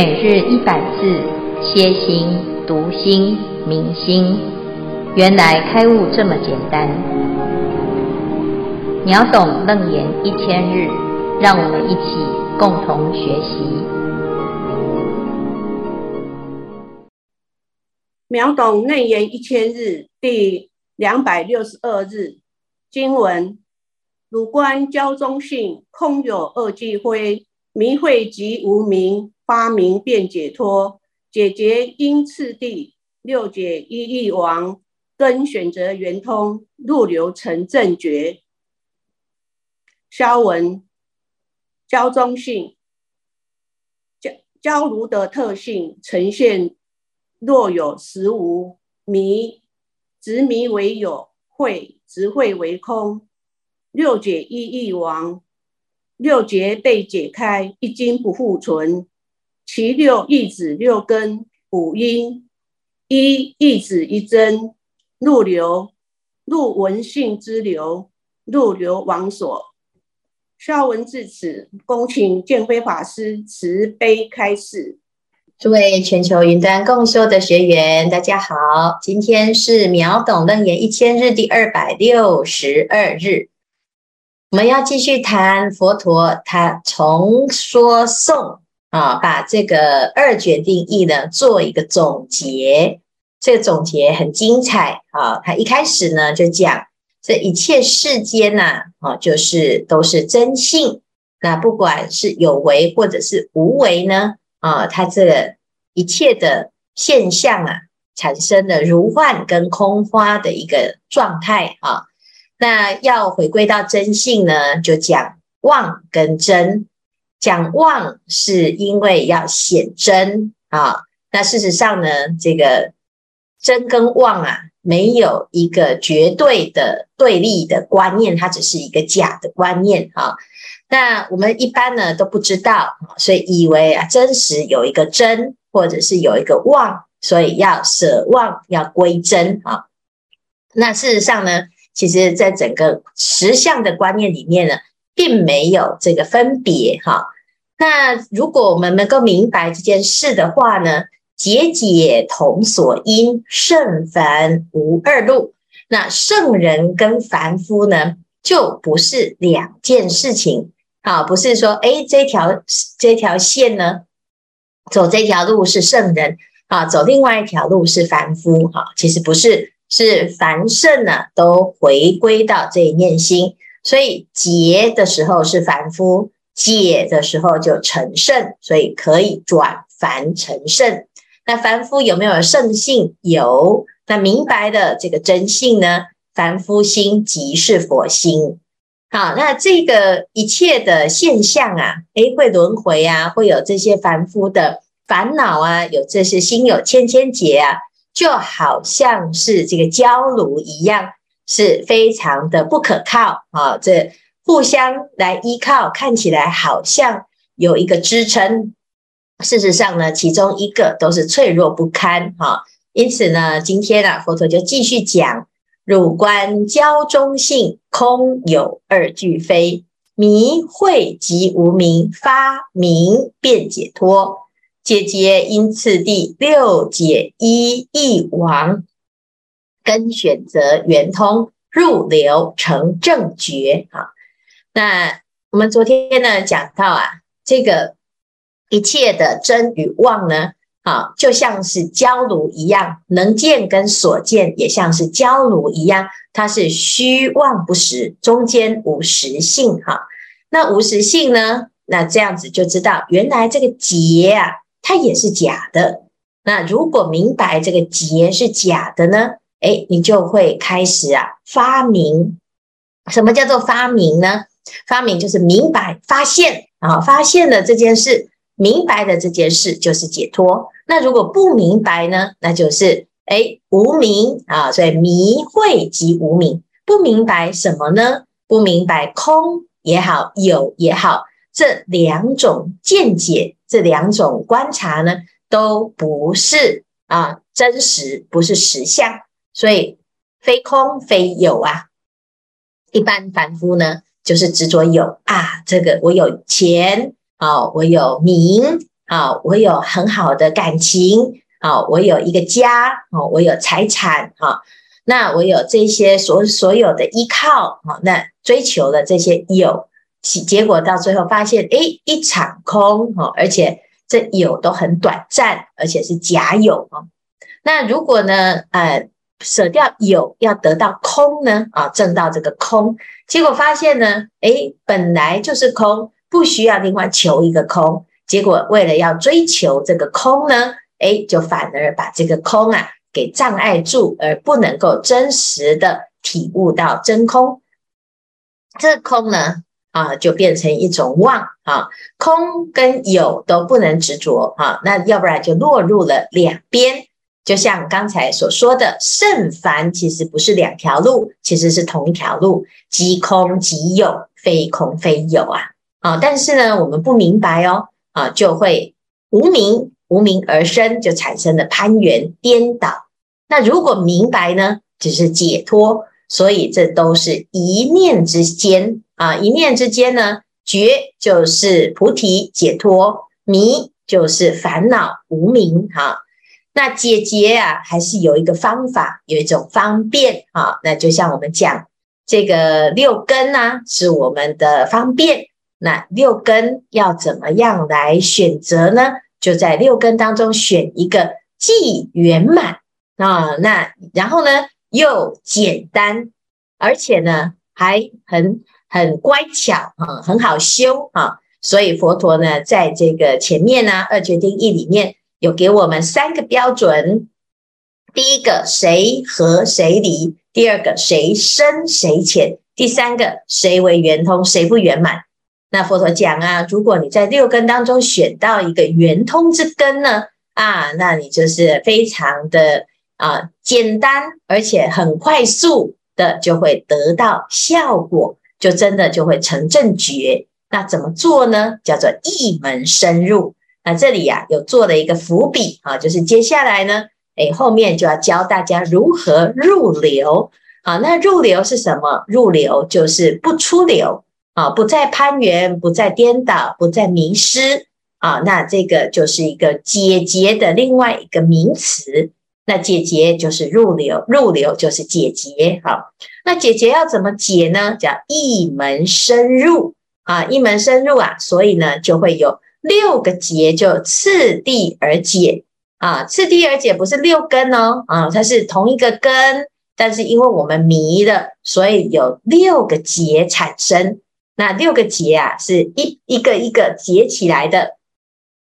每日一百字，歇心、读心、明心，原来开悟这么简单。秒懂楞严一千日，让我们一起共同学习。秒懂楞严一千日第两百六十二日经文：汝观教中性，空有二俱灰，迷会即无明。发明便解脱，解结因次第，六解一意王，根选择圆通，入流成正觉。消文焦中性，教教如的特性呈现，若有实无，迷执迷为有，会执会为空。六解一意王，六劫被解开，一经不复存。其六义指六根五音，一义指一真入流，入闻性之流，入流王所。孝文至此，恭请建辉法师慈悲开示。诸位全球云端共修的学员，大家好，今天是秒懂楞严一千日第二百六十二日，我们要继续谈佛陀他重说颂。啊，把这个二决定义呢做一个总结，这个总结很精彩啊。他一开始呢就讲，这一切世间呐，啊，就是都是真性。那不管是有为或者是无为呢，啊，它这一切的现象啊，产生了如幻跟空花的一个状态啊。那要回归到真性呢，就讲妄跟真。讲妄是因为要显真啊，那事实上呢，这个真跟妄啊，没有一个绝对的对立的观念，它只是一个假的观念啊。那我们一般呢都不知道，所以以为啊真实有一个真，或者是有一个妄，所以要舍妄，要归真啊。那事实上呢，其实在整个实相的观念里面呢。并没有这个分别哈。那如果我们能够明白这件事的话呢，节解同所因，圣凡无二路。那圣人跟凡夫呢，就不是两件事情啊，不是说哎，这条这条线呢，走这条路是圣人啊，走另外一条路是凡夫哈。其实不是，是凡圣呢，都回归到这一念心。所以结的时候是凡夫，解的时候就成圣，所以可以转凡成圣。那凡夫有没有圣性？有。那明白的这个真性呢？凡夫心即是佛心。好，那这个一切的现象啊，诶，会轮回啊，会有这些凡夫的烦恼啊，有这些心有千千结啊，就好像是这个焦炉一样。是非常的不可靠啊！这互相来依靠，看起来好像有一个支撑，事实上呢，其中一个都是脆弱不堪哈。因此呢，今天啊，佛陀就继续讲：汝观教中性，空有二俱非，迷会即无明，发明便解脱，解结因次第，六解一意王。跟选择圆通，入流成正觉。啊，那我们昨天呢讲到啊，这个一切的真与妄呢，啊，就像是焦炉一样，能见跟所见也像是焦炉一样，它是虚妄不实，中间无实性。哈，那无实性呢？那这样子就知道，原来这个结啊，它也是假的。那如果明白这个结是假的呢？哎，你就会开始啊发明。什么叫做发明呢？发明就是明白、发现啊，发现了这件事，明白的这件事就是解脱。那如果不明白呢？那就是哎无明啊，所以迷会即无明。不明白什么呢？不明白空也好，有也好，这两种见解，这两种观察呢，都不是啊真实，不是实相。所以非空非有啊，一般凡夫呢，就是执着有啊，这个我有钱啊，我有名啊，我有很好的感情，啊，我有一个家，啊，我有财产，哈，那我有这些所所有的依靠，啊，那追求的这些有，结果到最后发现，哎，一场空，哈，而且这有都很短暂，而且是假有，哦，那如果呢，呃，舍掉有，要得到空呢，啊，证到这个空，结果发现呢，哎，本来就是空，不需要另外求一个空。结果为了要追求这个空呢，哎，就反而把这个空啊给障碍住，而不能够真实的体悟到真空。这空呢，啊，就变成一种妄啊，空跟有都不能执着啊，那要不然就落入了两边。就像刚才所说的，圣凡其实不是两条路，其实是同一条路，即空即有，非空非有啊，啊，但是呢，我们不明白哦。啊，就会无明，无明而生，就产生了攀缘颠倒。那如果明白呢，就是解脱。所以这都是一念之间啊，一念之间呢，觉就是菩提解脱，迷就是烦恼无明哈。那解决啊，还是有一个方法，有一种方便啊。那就像我们讲这个六根呢、是我们的方便。那六根要怎么样来选择呢？就在六根当中选一个既圆满啊，那然后呢又简单，而且呢还很很乖巧啊，很好修啊。所以佛陀呢在这个前面呢二决定义里面有给我们三个标准：第一个谁合谁离，第二个谁深谁浅，第三个谁为圆通谁不圆满。那佛陀讲啊，如果你在六根当中选到一个圆通之根呢，啊，那你就是非常的啊简单，而且很快速的就会得到效果，就真的就会成正觉。那怎么做呢？叫做一门深入。那这里呀、啊、有做了一个伏笔啊，就是接下来呢，诶，后面就要教大家如何入流。好，那入流是什么？入流就是不出流。啊，不再攀缘，不再颠倒，不再迷失啊！那这个就是一个解结的另外一个名词。那解结就是入流，入流就是解结。好，那解结要怎么解呢？叫一门深入啊，一门深入啊，所以呢就会有六个结，就次第而解啊。次第而解不是六根哦，啊，它是同一个根，但是因为我们迷了，所以有六个结产生。那六个结啊，是一一个一个结起来的，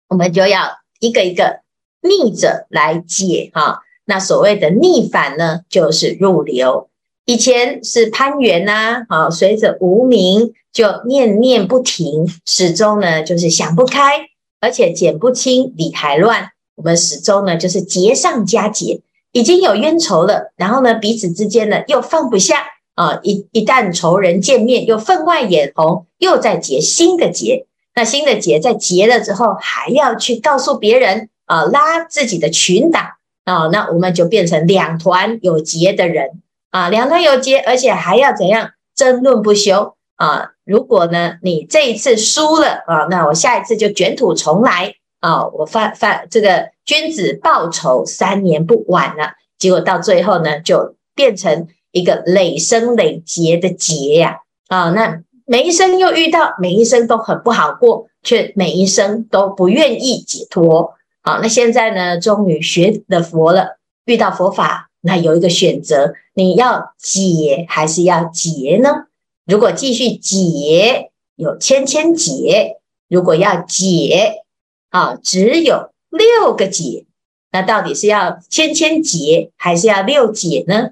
我们就要一个一个逆着来解哈。那所谓的逆反呢，就是入流。以前是攀缘呐，啊，随着无明就念念不停，始终呢就是想不开，而且剪不清，理还乱。我们始终呢就是结上加结，已经有冤仇了，然后呢彼此之间呢又放不下。啊，一一旦仇人见面，又分外眼红，又在结新的结。那新的结在结了之后，还要去告诉别人啊，拉自己的群党啊，那我们就变成两团有结的人啊，两团有结，而且还要怎样争论不休啊？如果呢，你这一次输了啊，那我下一次就卷土重来啊，我发发这个君子报仇，三年不晚了。结果到最后呢，就变成。一个累生累劫的劫呀，啊，那每一生又遇到，每一生都很不好过，却每一生都不愿意解脱。好，那现在呢，终于学了佛了，遇到佛法，那有一个选择，你要解还是要结呢？如果继续解，有千千结；如果要解，啊，只有六个解。那到底是要千千结，还是要六解呢？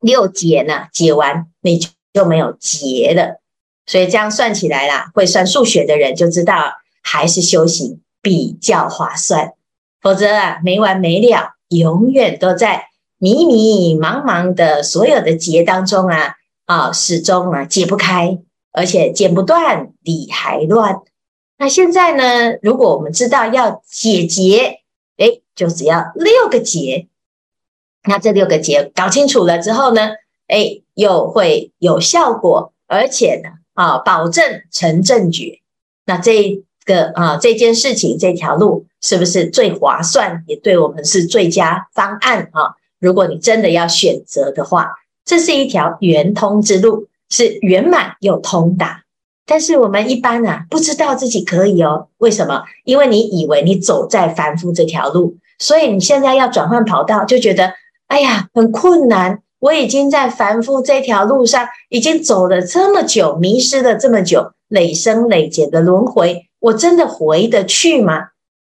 六解呢，解完你就没有结了，所以这样算起来啦，会算数学的人就知道，还是修行比较划算，否则啊没完没了，永远都在迷迷茫茫的所有的结当中啊啊，始终啊解不开，而且剪不断，理还乱。那现在呢，如果我们知道要解结，诶，就只要六个结。那这六个结搞清楚了之后呢，哎，又会有效果，而且呢，啊，保证成正觉。那这个啊这件事情这条路是不是最划算，也对我们是最佳方案啊？如果你真的要选择的话，这是一条圆通之路，是圆满又通达。但是我们一般啊，不知道自己可以哦。为什么？因为你以为你走在凡夫这条路，所以你现在要转换跑道，就觉得哎呀很困难。我已经在凡夫这条路上已经走了这么久，迷失了这么久，累生累劫的轮回，我真的回得去吗？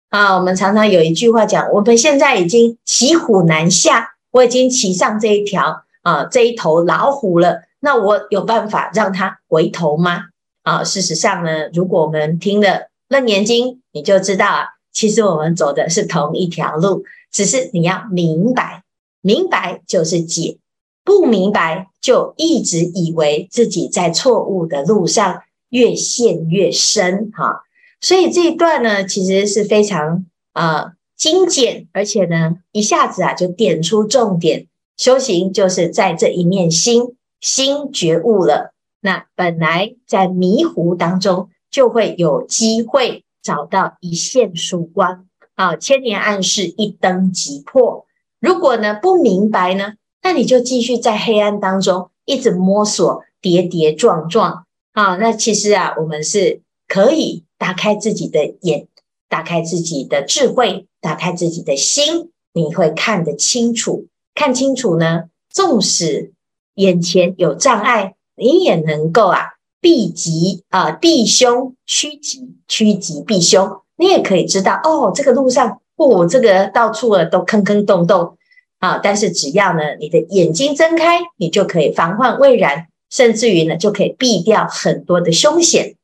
啊，我们常常有一句话讲，我们现在已经骑虎难下，我已经骑上这一条啊这一头老虎了，那我有办法让它回头吗？啊，事实上呢，如果我们听了《楞严经》，你就知道啊，其实我们走的是同一条路，只是你要明白，明白就是解。不明白，就一直以为自己在错误的路上越陷越深哈，所以这一段呢，其实是非常呃精简，而且呢，一下子啊就点出重点。修行就是在这一念心，心觉悟了，那本来在迷糊当中，就会有机会找到一线曙光啊，千年暗室一灯即破。如果呢不明白呢？那你就继续在黑暗当中一直摸索，跌跌撞撞啊！那其实啊，我们是可以打开自己的眼，打开自己的智慧，打开自己的心，你会看得清楚。看清楚呢，纵使眼前有障碍，你也能够啊，避吉啊，避凶，趋吉，趋吉避凶。你也可以知道哦，这个路上，哦，这个到处啊都坑坑洞洞。啊！但是只要呢，你的眼睛睁开，你就可以防患未然，甚至于呢，就可以避掉很多的凶险。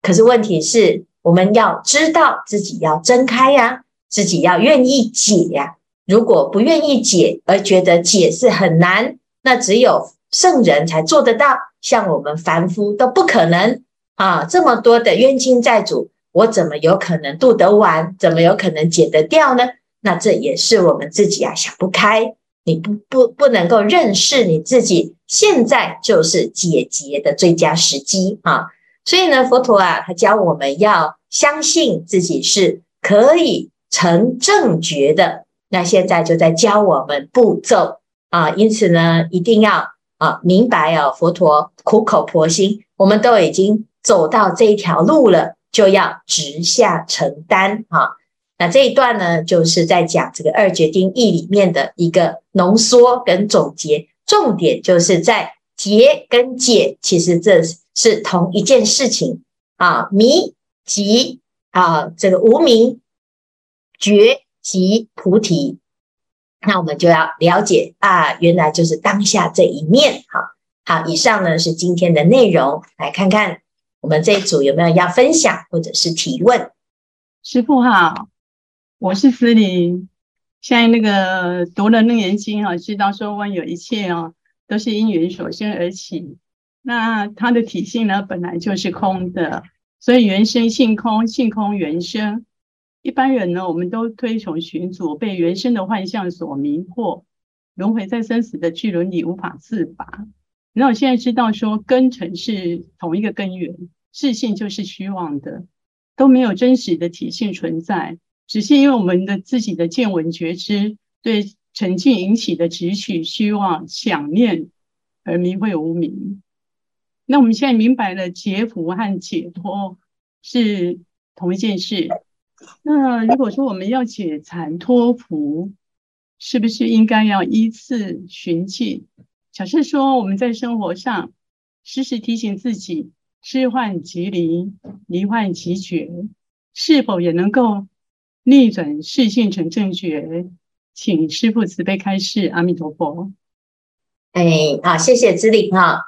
可是问题是，我们要知道自己要睁开呀，自己要愿意解呀。如果不愿意解，而觉得解是很难，那只有圣人才做得到，像我们凡夫都不可能啊！这么多的冤亲债主，我怎么有可能渡得完？怎么有可能解得掉呢？那这也是我们自己啊想不开，你不不不能够认识你自己，现在就是解结的最佳时机啊！所以呢，佛陀啊，他教我们要相信自己是可以成正觉的。那现在就在教我们步骤啊，因此呢，一定要啊明白哦，佛陀苦口婆心，我们都已经走到这一条路了，就要直下承担啊。那这一段呢，就是在讲这个二决定义里面的一个浓缩跟总结，重点就是在结跟解，其实这是同一件事情啊。迷即啊，这个无名，觉即菩提。那我们就要了解啊，原来就是当下这一面。好，好，以上呢是今天的内容，来看看我们这一组有没有要分享或者是提问。师傅好。我是思玲，现在那个读了《楞严经》啊，知道说万有一切啊，都是因缘所生而起。那它的体性呢，本来就是空的，所以缘生性空，性空缘生。一般人呢，我们都推崇寻主，被原生的幻象所迷惑，轮回在生死的巨轮里无法自拔。那我现在知道说，根尘是同一个根源，自性就是虚妄的，都没有真实的体性存在。只是因为我们的自己的见闻觉知对尘境引起的执取、虚妄、想念而迷会无明。那我们现在明白了解脱和解脱是同一件事。那如果说我们要解禅脱福，是不是应该要依次循进？假设说我们在生活上时时提醒自己知幻即离，离幻即觉，是否也能够？逆转视性成正觉，请师父慈悲开示。阿弥陀佛。哎，好，谢谢知礼哈。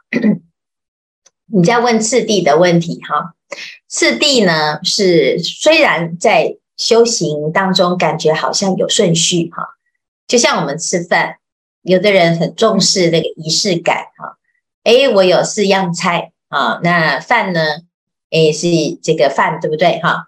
你在问次第的问题哈。次第呢是虽然在修行当中感觉好像有顺序哈，就像我们吃饭，有的人很重视那个仪式感哈。哎，我有四样菜啊，那饭呢？哎，是这个饭对不对哈？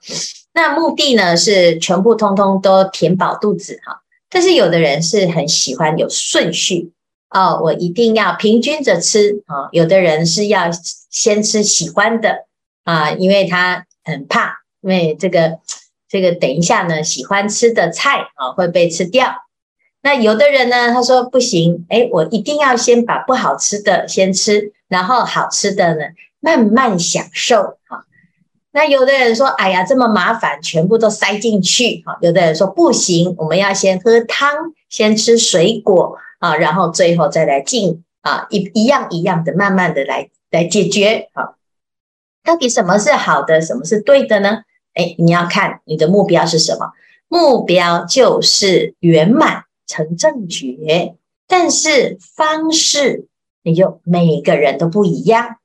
那目的呢是全部通通都填饱肚子哈，但是有的人是很喜欢有顺序哦，我一定要平均着吃啊。有的人是要先吃喜欢的啊，因为他很怕因为这个这个等一下呢，喜欢吃的菜啊会被吃掉。那有的人呢，他说不行，哎，我一定要先把不好吃的先吃，然后好吃的呢慢慢享受啊。那有的人说，哎呀，这么麻烦，全部都塞进去哈。有的人说不行，我们要先喝汤，先吃水果啊，然后最后再来进啊，一一样一样的，慢慢的来来解决啊。到底什么是好的，什么是对的呢？哎，你要看你的目标是什么？目标就是圆满成正觉，但是方式你就每个人都不一样。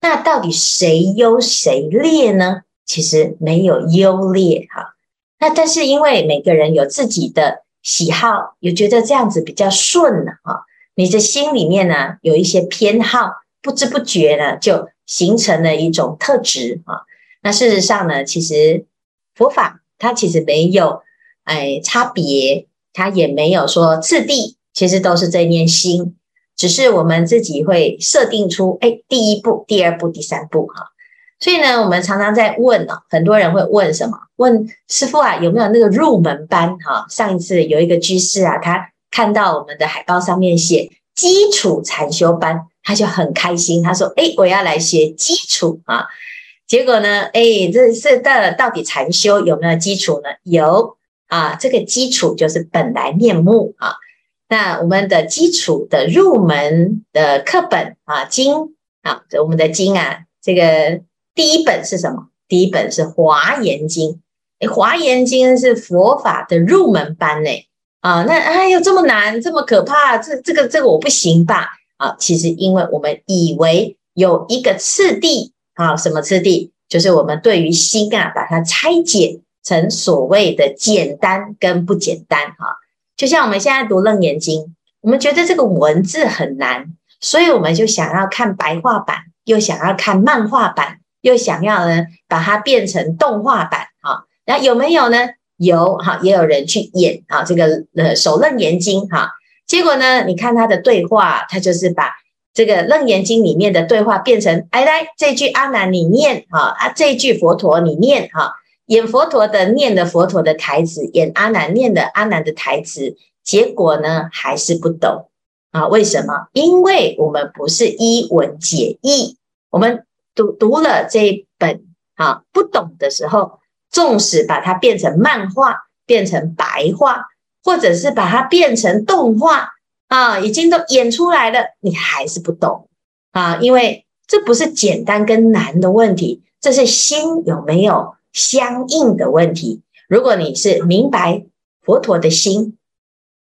那到底谁优谁劣呢？其实没有优劣哈。那但是因为每个人有自己的喜好，有觉得这样子比较顺啊。你的心里面呢有一些偏好，不知不觉呢就形成了一种特质啊。那事实上呢，其实佛法它其实没有哎差别，它也没有说次第，其实都是这念心。只是我们自己会设定出，哎，第一步、第二步、第三步，哈。所以呢，我们常常在问哦，很多人会问什么？问师傅啊，有没有那个入门班？哈，上一次有一个居士啊，他看到我们的海报上面写基础禅修班，他就很开心，他说，哎，我要来学基础啊。结果呢，哎，这是到，到底禅修有没有基础呢？有啊，这个基础就是本来面目啊。那我们的基础的入门的课本啊，经啊，我们的经啊，这个第一本是什么？第一本是《华严经》。诶，《华严经》是佛法的入门班呢。啊，那哎呦，这么难，这么可怕，这这个这个我不行吧？啊，其实因为我们以为有一个次第啊，什么次第？就是我们对于心啊，把它拆解成所谓的简单跟不简单哈。就像我们现在读《楞严经》，我们觉得这个文字很难，所以我们就想要看白话版，又想要看漫画版，又想要呢把它变成动画版啊。那有没有呢？有哈，也有人去演啊这个呃《首楞严经》哈。结果呢，你看他的对话，他就是把这个《楞严经》里面的对话变成，哎来这句阿难你念啊啊这句佛陀你念哈。演佛陀的念的佛陀的台词，演阿难念的阿难的台词，结果呢还是不懂啊？为什么？因为我们不是一文解义，我们读读了这一本啊，不懂的时候，纵使把它变成漫画，变成白话，或者是把它变成动画啊，已经都演出来了，你还是不懂啊？因为这不是简单跟难的问题，这是心有没有？相应的问题，如果你是明白佛陀的心，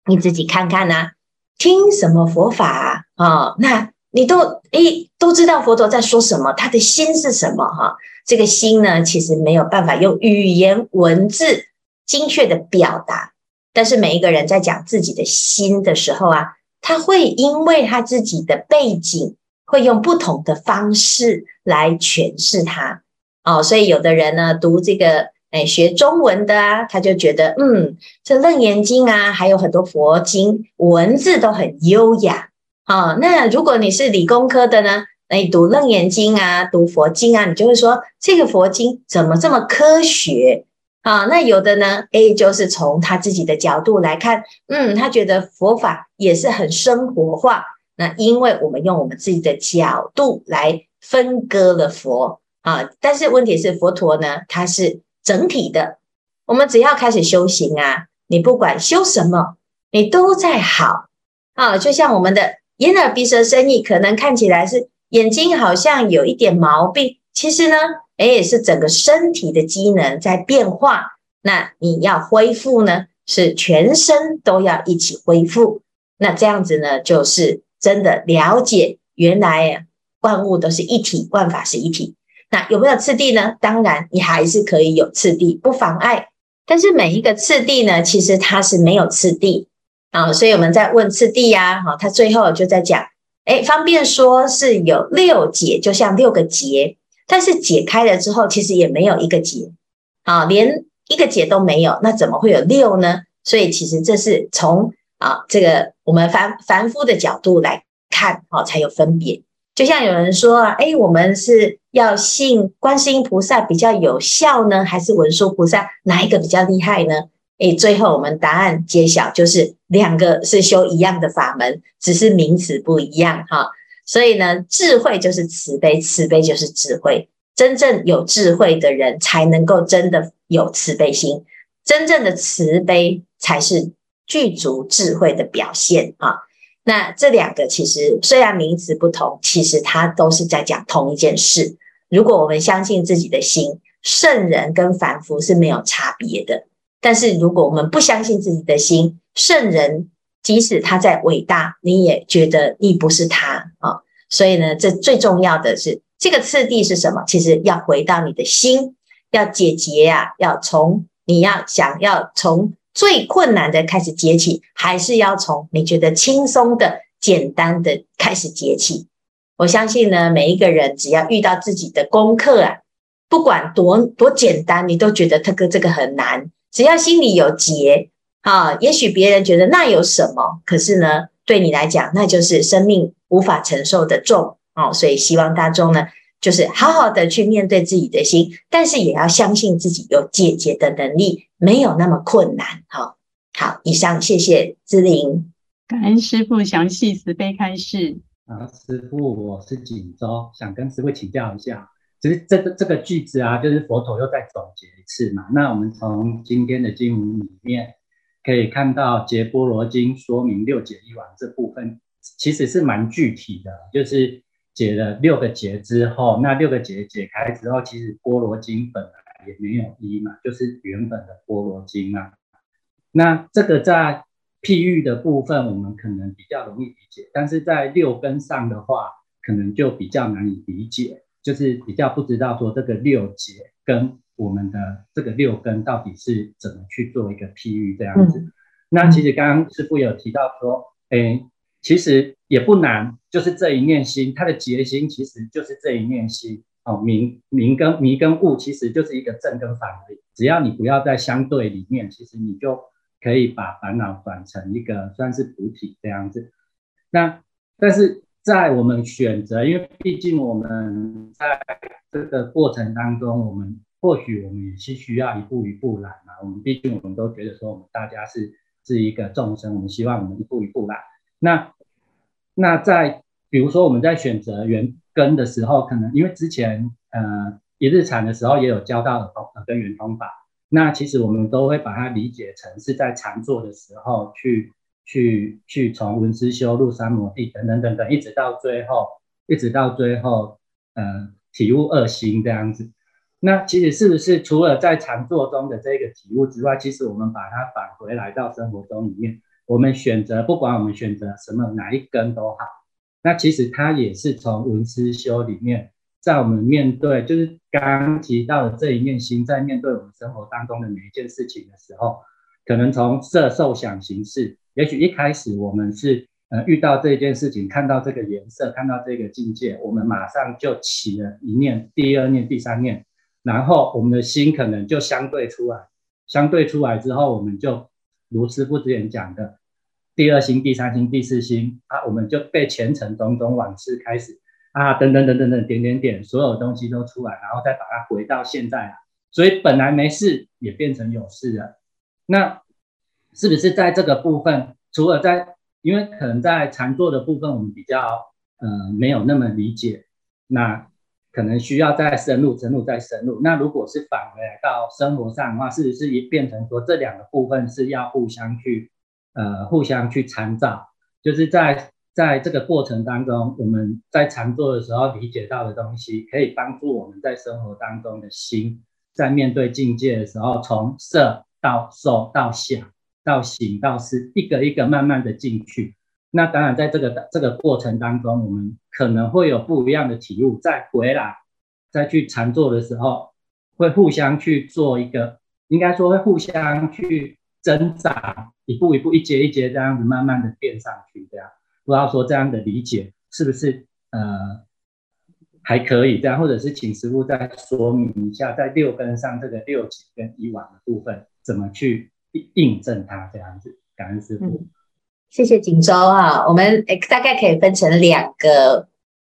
你自己看看呐、听什么佛法啊？哦、那你都诶都知道佛陀在说什么，他的心是什么哈？这个心呢，其实没有办法用语言文字精确的表达，但是每一个人在讲自己的心的时候啊，他会因为他自己的背景，会用不同的方式来诠释它。哦，所以有的人呢读这个，哎，学中文的啊，他就觉得，嗯，这《楞严经》啊，还有很多佛经文字都很优雅。哦，那如果你是理工科的呢，那你读《楞严经》啊，读佛经啊，你就会说这个佛经怎么这么科学？啊、那有的呢，A 就是从他自己的角度来看，嗯，他觉得佛法也是很生活化。那因为我们用我们自己的角度来分割了佛。啊，但是问题是佛陀呢，他是整体的。我们只要开始修行啊，你不管修什么，你都在好啊。就像我们的眼耳鼻舌身意，可能看起来是眼睛好像有一点毛病，其实呢，诶，是整个身体的机能在变化。那你要恢复呢，是全身都要一起恢复。那这样子呢，就是真的了解原来万物都是一体，万法是一体。那有没有次第呢？当然，你还是可以有次第，不妨碍。但是每一个次第呢，其实它是没有次第啊。所以我们在问次第呀，哈，他最后就在讲，哎，方便说是有六节，就像六个节，但是解开了之后，其实也没有一个结啊，连一个结都没有，那怎么会有六呢？所以其实这是从啊这个我们凡凡夫的角度来看，啊，才有分别。就像有人说啊，哎，我们是。要信观世音菩萨比较有效呢，还是文殊菩萨哪一个比较厉害呢？诶，最后我们答案揭晓，就是两个是修一样的法门，只是名词不一样哈。所以呢，智慧就是慈悲，慈悲就是智慧。真正有智慧的人才能够真的有慈悲心，真正的慈悲才是具足智慧的表现啊。那这两个其实虽然名词不同，其实它都是在讲同一件事。如果我们相信自己的心，圣人跟凡夫是没有差别的。但是如果我们不相信自己的心，圣人即使他再伟大，你也觉得你不是他啊。所以呢，这最重要的是这个次第是什么？其实要回到你的心，要解结呀、要从你要想要从最困难的开始解起，还是要从你觉得轻松的、简单的开始解起？我相信呢，每一个人只要遇到自己的功课啊，不管多多简单，你都觉得这个这个很难。只要心里有结啊，也许别人觉得那有什么，可是呢，对你来讲，那就是生命无法承受的重哦。所以希望大众呢，就是好好的去面对自己的心，但是也要相信自己有解决的能力，没有那么困难。好，好，以上谢谢志玲，感恩师傅详细慈悲开示。啊，师傅，我是锦州，想跟师傅请教一下。其实这个这个句子啊，就是佛陀又再总结一次嘛。那我们从今天的经文里面可以看到，《解般罗经》说明六解一王这部分，其实是蛮具体的。就是解了六个结之后，那六个结解开之后，其实《般罗经》本来也没有一嘛，就是原本的《般罗经》啊。那这个在譬喻的部分，我们可能比较容易理解，但是在六根上的话，可能就比较难以理解。就是比较不知道说这个六结跟我们的这个六根到底是怎么去做一个譬喻这样子。嗯、那其实刚刚师傅有提到说，哎，其实也不难，就是这一念心，它的结心其实就是这一念心。哦，明明跟迷跟悟其实就是一个正跟反而已。只要你不要在相对里面，其实你就可以把烦恼转成一个算是菩提这样子。那但是。在我们选择，因为毕竟我们在这个过程当中，我们或许我们也是需要一步一步来嘛。我们毕竟我们都觉得说，我们大家是是一个众生，我们希望我们一步一步来。那那在比如说我们在选择缘根的时候，可能因为之前呃一日禅的时候也有教到耳根根圆通法，那其实我们都会把它理解成是在禅坐的时候去。去去从闻思修入三摩地等等等等，一直到最后，一直到最后，呃，体悟二心这样子。那其实是不是除了在禅坐中的这个体悟之外，其实我们把它返回来到生活中里面，我们选择不管我们选择什么哪一根都好，那其实它也是从闻思修里面，在我们面对就是刚刚提到的这一念心，在面对我们生活当中的每一件事情的时候，可能从色受想行识。也许一开始我们是呃遇到这件事情，看到这个颜色，看到这个境界，我们马上就起了一念，第二念，第三念，然后我们的心可能就相对出来，相对出来之后，我们就如师父之前讲的，第二心、第三心、第四心啊，我们就被前尘种种往事开始啊，等等等等等点点点，所有东西都出来，然后再把它回到现在啊，所以本来没事也变成有事了，那。是不是在这个部分，除了在，因为可能在禅坐的部分，我们比较呃没有那么理解，那可能需要再深入、深入、再深入。那如果是返回来到生活上的话，是不是也变成说这两个部分是要互相去呃互相去参照？就是在在这个过程当中，我们在禅坐的时候理解到的东西，可以帮助我们在生活当中的心，在面对境界的时候，从色到受到想。到行到思，一个一个慢慢的进去。那当然，在这个这个过程当中，我们可能会有不一样的体悟。再回来，再去禅坐的时候，会互相去做一个，应该说会互相去增长，一步一步，一阶一阶这样子，慢慢的变上去。这样，不知道说这样的理解是不是呃还可以这样，或者是请师傅再说明一下，在六根上这个六解跟以往的部分怎么去。印证它这样子，感恩师傅。谢谢锦州啊，我们诶大概可以分成两个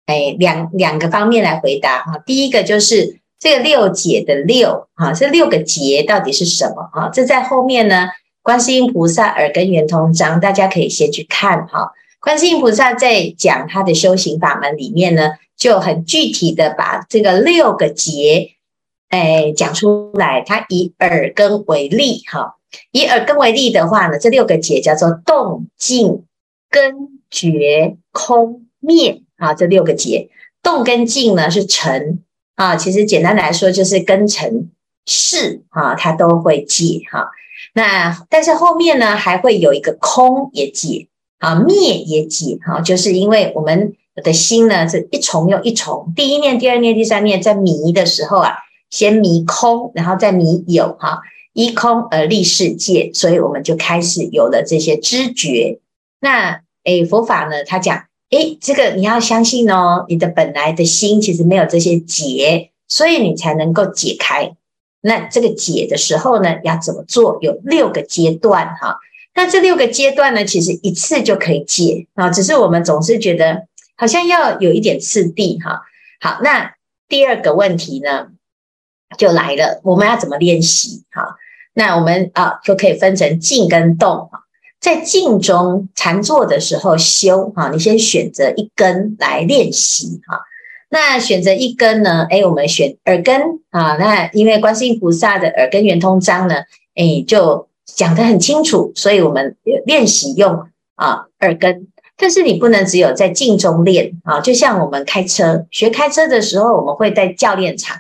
诶哎，两两个方面来回答哈。第一个就是这个六节的六哈，这六个结到底是什么哈？这在后面呢，观世音菩萨耳根圆通章，大家可以先去看哈。观世音菩萨在讲他的修行法门里面呢，就很具体的把这个六个结，哎，讲出来。他以耳根为例哈，以耳根为例的话呢，这六个解叫做动静根觉空灭。啊，这六个解，动跟静呢是尘啊，其实简单来说就是根尘识啊，它都会解哈。那但是后面呢还会有一个空也解啊，灭也解哈，就是因为我们的心呢是一重又一重，第一念、第二念、第三念在迷的时候啊，先迷空，然后再迷有哈，依空而立世界，所以我们就开始有了这些知觉。那诶，佛法呢，他讲。诶，这个你要相信哦，你的本来的心其实没有这些结，所以你才能够解开。那这个解的时候呢，要怎么做？有六个阶段哈。那这六个阶段呢，其实一次就可以解啊，只是我们总是觉得好像要有一点次第哈。好，那第二个问题呢，就来了，我们要怎么练习？哈，那我们啊就可以分成静跟动在静中禅坐的时候修哈，你先选择一根来练习哈。那选择一根呢？诶，我们选耳根啊。那因为观世音菩萨的耳根圆通章呢，诶，就讲得很清楚，所以我们练习用啊耳根。但是你不能只有在静中练啊，就像我们开车学开车的时候，我们会在教练场，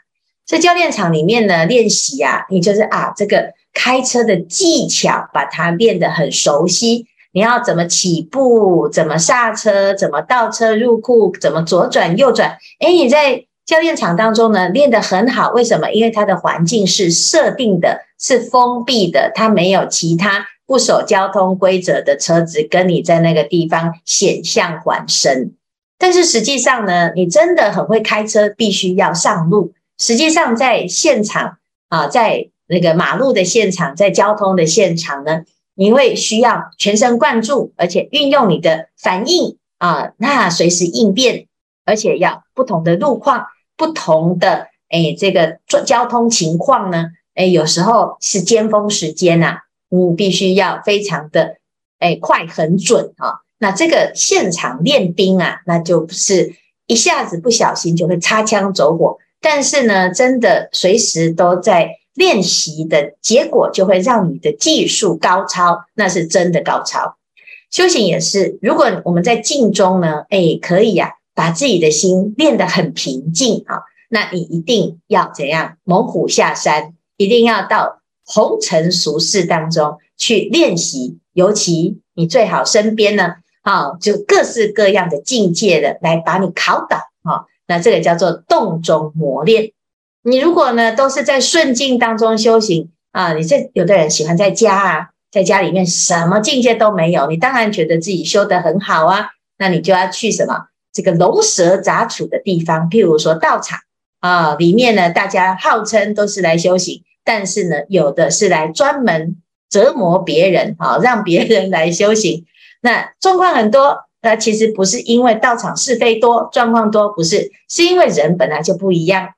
在教练场里面呢练习啊，你就是啊这个。开车的技巧，把它练得很熟悉。你要怎么起步，怎么刹车，怎么倒车入库，怎么左转右转。诶，你在教练场当中呢，练得很好。为什么？因为它的环境是设定的，是封闭的，它没有其他不守交通规则的车子跟你在那个地方险象环生。但是实际上呢，你真的很会开车，必须要上路。实际上在现场啊，在那个马路的现场，在交通的现场呢，你会需要全神贯注，而且运用你的反应啊，那随时应变，而且要不同的路况、不同的诶这个交通情况呢，诶有时候是尖峰时间呐、啊，你必须要非常的诶快很准啊。那这个现场练兵啊，那就是一下子不小心就会擦枪走火，但是呢，真的随时都在。练习的结果就会让你的技术高超，那是真的高超。修行也是，如果我们在静中呢，哎，可以呀、啊，把自己的心练得很平静啊，那你一定要怎样？猛虎下山，一定要到红尘俗世当中去练习。尤其你最好身边呢，啊，就各式各样的境界的来把你考倒，那这个叫做动中磨练。你如果呢，都是在顺境当中修行啊，你这有的人喜欢在家啊，在家里面什么境界都没有，你当然觉得自己修得很好啊，那你就要去什么这个龙蛇杂处的地方，譬如说道场啊，里面呢，大家号称都是来修行，但是呢，有的是来专门折磨别人啊，让别人来修行，那状况很多，那其实不是因为道场是非多，状况多，不是，是因为人本来就不一样。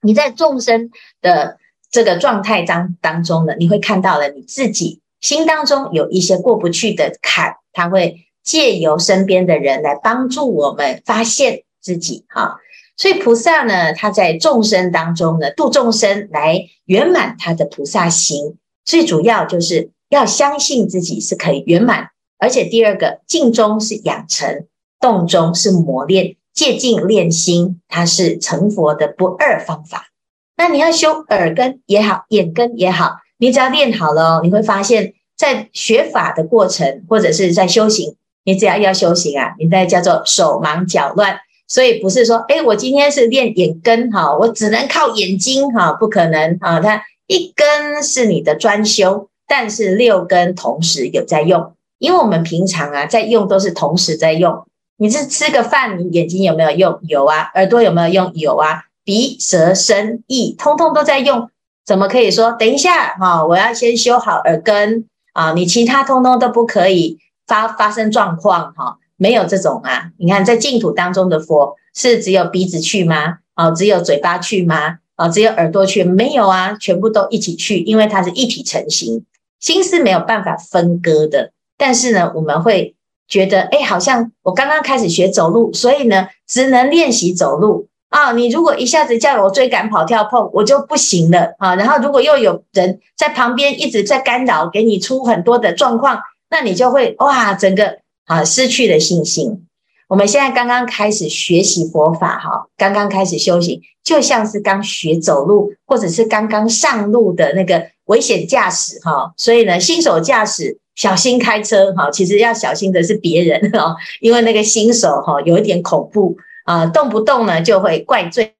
你在众生的这个状态当当中呢，你会看到了你自己心当中有一些过不去的坎，他会借由身边的人来帮助我们发现自己哈。所以菩萨呢，他在众生当中呢，度众生来圆满他的菩萨行，最主要就是要相信自己是可以圆满，而且第二个静中是养成，动中是磨练。借静练心，它是成佛的不二方法。那你要修耳根也好，眼根也好，你只要练好了，你会发现，在学法的过程，或者是在修行，你只要要修行啊，你在叫做手忙脚乱。所以不是说，哎，我今天是练眼根哈，我只能靠眼睛哈，不可能啊。它一根是你的专修，但是六根同时有在用，因为我们平常啊在用都是同时在用。你是吃个饭，你眼睛有没有用？有啊，耳朵有没有用？有啊，鼻、舌、身、意，通通都在用。怎么可以说等一下哈？我要先修好耳根啊，你其他通通都不可以发发生状况哈？没有这种啊。你看在净土当中的佛是只有鼻子去吗？哦，只有嘴巴去吗？哦，只有耳朵去？没有啊，全部都一起去，因为它是一体成型，心是没有办法分割的。但是呢，我们会觉得，哎，好像我刚刚开始学走路，所以呢，只能练习走路啊。你如果一下子叫我追赶、跑、跳、碰，我就不行了啊。然后如果又有人在旁边一直在干扰，给你出很多的状况，那你就会哇，整个啊失去了信心。我们现在刚刚开始学习佛法，哈，刚刚开始修行，就像是刚学走路，或者是刚刚上路的那个危险驾驶，哈。所以呢，新手驾驶小心开车，哈。其实要小心的是别人，哈，因为那个新手，哈，有一点恐怖啊，动不动呢就会怪罪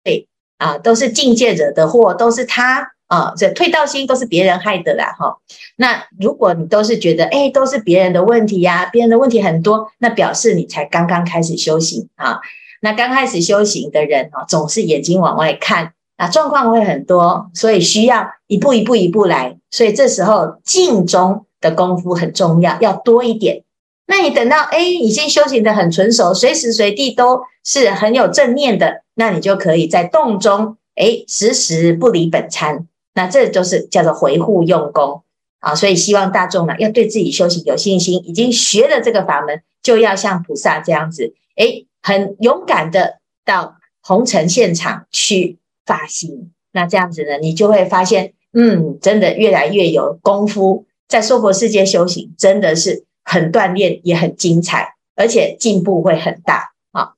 啊，都是境界惹的祸，都是他。啊，这退道心都是别人害的啦，哈。那如果你都是觉得，哎，都是别人的问题呀，别人的问题很多，那表示你才刚刚开始修行啊。那刚开始修行的人啊，总是眼睛往外看，啊，状况会很多，所以需要一步一步一步来。所以这时候静中的功夫很重要，要多一点。那你等到哎，已经修行得很纯熟，随时随地都是很有正念的，那你就可以在洞中，哎，时时不离本参。那这就是叫做回护用功啊，所以希望大众呢要对自己修行有信心，已经学了这个法门，就要像菩萨这样子，诶，很勇敢的到红尘现场去发心。那这样子呢，你就会发现，嗯，真的越来越有功夫，在娑婆世界修行真的是很锻炼，也很精彩，而且进步会很大。好，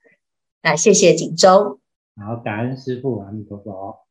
那谢谢锦州。好，感恩师父，阿弥陀佛。